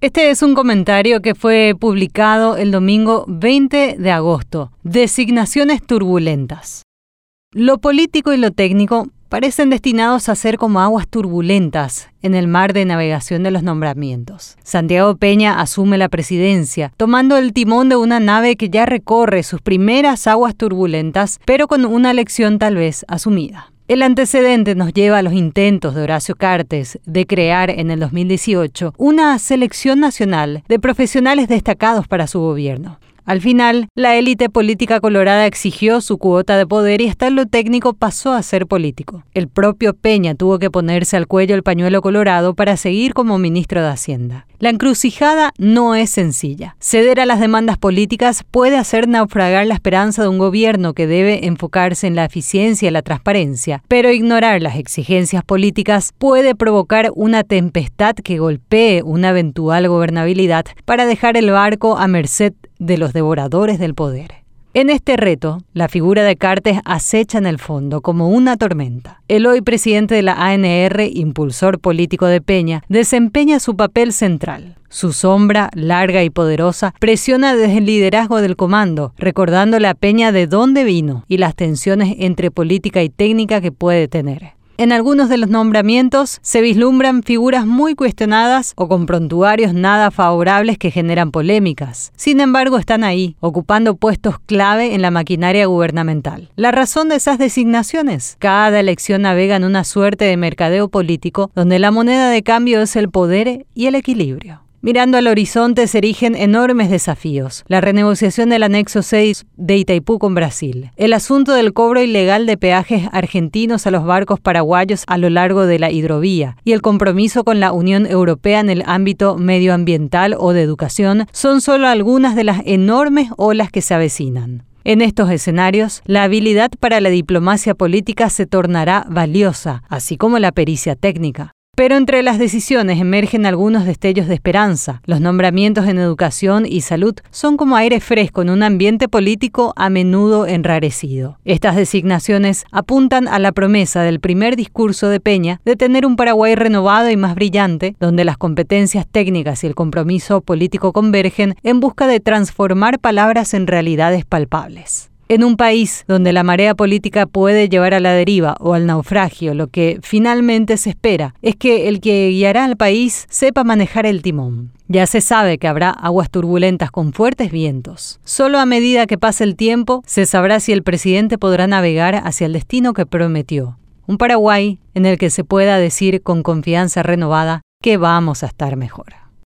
Este es un comentario que fue publicado el domingo 20 de agosto. Designaciones turbulentas. Lo político y lo técnico parecen destinados a ser como aguas turbulentas en el mar de navegación de los nombramientos. Santiago Peña asume la presidencia, tomando el timón de una nave que ya recorre sus primeras aguas turbulentas, pero con una lección tal vez asumida. El antecedente nos lleva a los intentos de Horacio Cartes de crear en el 2018 una selección nacional de profesionales destacados para su gobierno. Al final, la élite política colorada exigió su cuota de poder y hasta lo técnico pasó a ser político. El propio Peña tuvo que ponerse al cuello el pañuelo colorado para seguir como ministro de Hacienda. La encrucijada no es sencilla. Ceder a las demandas políticas puede hacer naufragar la esperanza de un gobierno que debe enfocarse en la eficiencia y la transparencia, pero ignorar las exigencias políticas puede provocar una tempestad que golpee una eventual gobernabilidad para dejar el barco a merced de los devoradores del poder. En este reto, la figura de Cartes acecha en el fondo como una tormenta. El hoy presidente de la ANR, impulsor político de Peña, desempeña su papel central. Su sombra, larga y poderosa, presiona desde el liderazgo del comando, recordándole a Peña de dónde vino y las tensiones entre política y técnica que puede tener. En algunos de los nombramientos se vislumbran figuras muy cuestionadas o con prontuarios nada favorables que generan polémicas. Sin embargo, están ahí, ocupando puestos clave en la maquinaria gubernamental. La razón de esas designaciones, cada elección navega en una suerte de mercadeo político donde la moneda de cambio es el poder y el equilibrio. Mirando al horizonte se erigen enormes desafíos. La renegociación del anexo 6 de Itaipú con Brasil. El asunto del cobro ilegal de peajes argentinos a los barcos paraguayos a lo largo de la hidrovía. Y el compromiso con la Unión Europea en el ámbito medioambiental o de educación son solo algunas de las enormes olas que se avecinan. En estos escenarios, la habilidad para la diplomacia política se tornará valiosa, así como la pericia técnica. Pero entre las decisiones emergen algunos destellos de esperanza. Los nombramientos en educación y salud son como aire fresco en un ambiente político a menudo enrarecido. Estas designaciones apuntan a la promesa del primer discurso de Peña de tener un Paraguay renovado y más brillante, donde las competencias técnicas y el compromiso político convergen en busca de transformar palabras en realidades palpables. En un país donde la marea política puede llevar a la deriva o al naufragio, lo que finalmente se espera es que el que guiará al país sepa manejar el timón. Ya se sabe que habrá aguas turbulentas con fuertes vientos. Solo a medida que pase el tiempo se sabrá si el presidente podrá navegar hacia el destino que prometió. Un Paraguay en el que se pueda decir con confianza renovada que vamos a estar mejor.